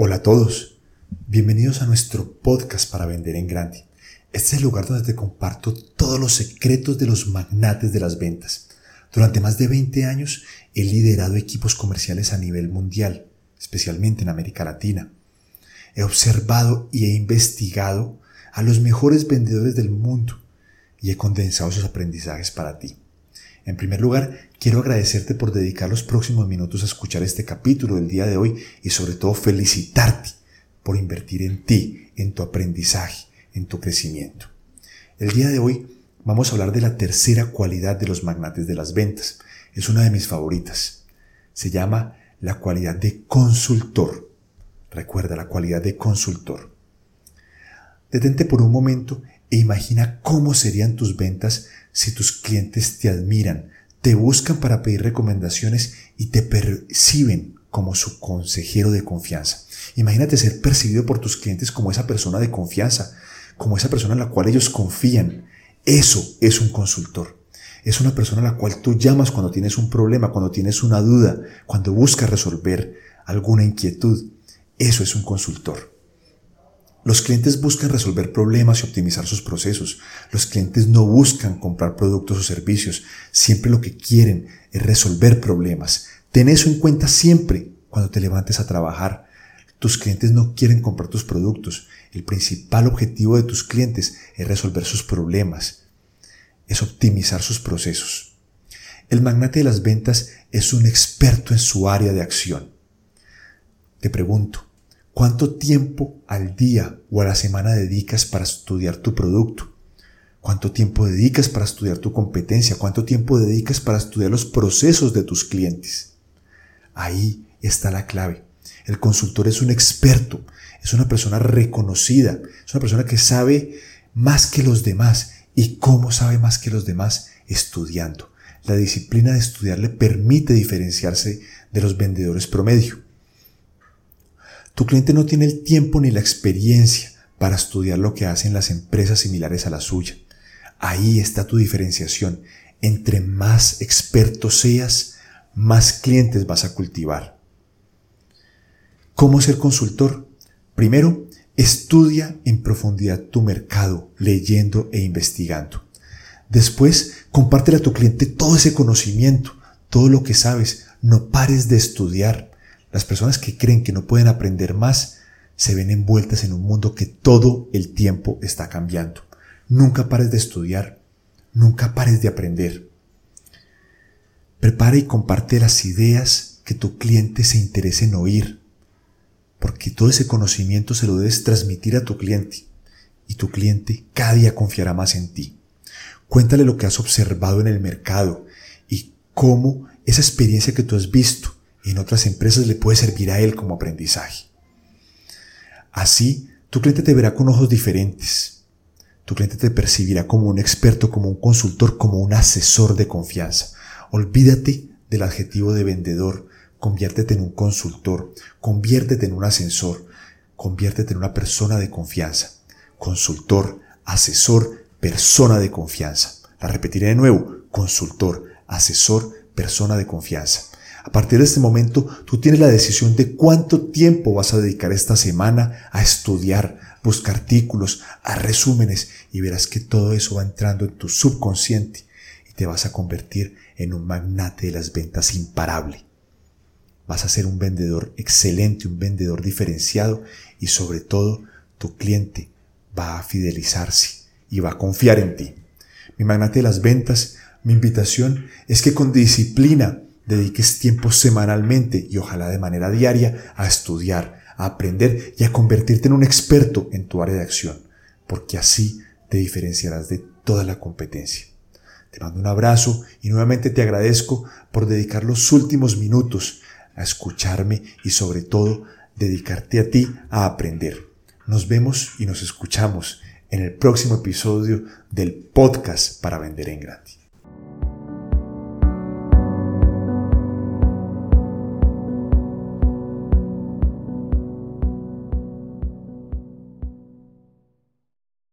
Hola a todos, bienvenidos a nuestro podcast para vender en grande. Este es el lugar donde te comparto todos los secretos de los magnates de las ventas. Durante más de 20 años he liderado equipos comerciales a nivel mundial, especialmente en América Latina. He observado y he investigado a los mejores vendedores del mundo y he condensado sus aprendizajes para ti. En primer lugar, quiero agradecerte por dedicar los próximos minutos a escuchar este capítulo del día de hoy y sobre todo felicitarte por invertir en ti, en tu aprendizaje, en tu crecimiento. El día de hoy vamos a hablar de la tercera cualidad de los magnates de las ventas. Es una de mis favoritas. Se llama la cualidad de consultor. Recuerda la cualidad de consultor. Detente por un momento e imagina cómo serían tus ventas si tus clientes te admiran, te buscan para pedir recomendaciones y te perciben como su consejero de confianza. Imagínate ser percibido por tus clientes como esa persona de confianza, como esa persona en la cual ellos confían. Eso es un consultor. Es una persona a la cual tú llamas cuando tienes un problema, cuando tienes una duda, cuando buscas resolver alguna inquietud. Eso es un consultor. Los clientes buscan resolver problemas y optimizar sus procesos. Los clientes no buscan comprar productos o servicios. Siempre lo que quieren es resolver problemas. Ten eso en cuenta siempre cuando te levantes a trabajar. Tus clientes no quieren comprar tus productos. El principal objetivo de tus clientes es resolver sus problemas. Es optimizar sus procesos. El magnate de las ventas es un experto en su área de acción. Te pregunto, ¿Cuánto tiempo al día o a la semana dedicas para estudiar tu producto? ¿Cuánto tiempo dedicas para estudiar tu competencia? ¿Cuánto tiempo dedicas para estudiar los procesos de tus clientes? Ahí está la clave. El consultor es un experto, es una persona reconocida, es una persona que sabe más que los demás. ¿Y cómo sabe más que los demás? Estudiando. La disciplina de estudiar le permite diferenciarse de los vendedores promedio. Tu cliente no tiene el tiempo ni la experiencia para estudiar lo que hacen las empresas similares a la suya. Ahí está tu diferenciación. Entre más experto seas, más clientes vas a cultivar. ¿Cómo ser consultor? Primero, estudia en profundidad tu mercado, leyendo e investigando. Después, compártele a tu cliente todo ese conocimiento, todo lo que sabes. No pares de estudiar. Las personas que creen que no pueden aprender más se ven envueltas en un mundo que todo el tiempo está cambiando. Nunca pares de estudiar, nunca pares de aprender. Prepara y comparte las ideas que tu cliente se interese en oír, porque todo ese conocimiento se lo debes transmitir a tu cliente y tu cliente cada día confiará más en ti. Cuéntale lo que has observado en el mercado y cómo esa experiencia que tú has visto en otras empresas le puede servir a él como aprendizaje. Así, tu cliente te verá con ojos diferentes. Tu cliente te percibirá como un experto, como un consultor, como un asesor de confianza. Olvídate del adjetivo de vendedor, conviértete en un consultor, conviértete en un asesor, conviértete en una persona de confianza. Consultor, asesor, persona de confianza. La repetiré de nuevo, consultor, asesor, persona de confianza. A partir de este momento, tú tienes la decisión de cuánto tiempo vas a dedicar esta semana a estudiar, buscar artículos, a resúmenes y verás que todo eso va entrando en tu subconsciente y te vas a convertir en un magnate de las ventas imparable. Vas a ser un vendedor excelente, un vendedor diferenciado y sobre todo tu cliente va a fidelizarse y va a confiar en ti. Mi magnate de las ventas, mi invitación es que con disciplina dediques tiempo semanalmente y ojalá de manera diaria a estudiar, a aprender y a convertirte en un experto en tu área de acción, porque así te diferenciarás de toda la competencia. Te mando un abrazo y nuevamente te agradezco por dedicar los últimos minutos a escucharme y sobre todo dedicarte a ti a aprender. Nos vemos y nos escuchamos en el próximo episodio del podcast para vender en gratis.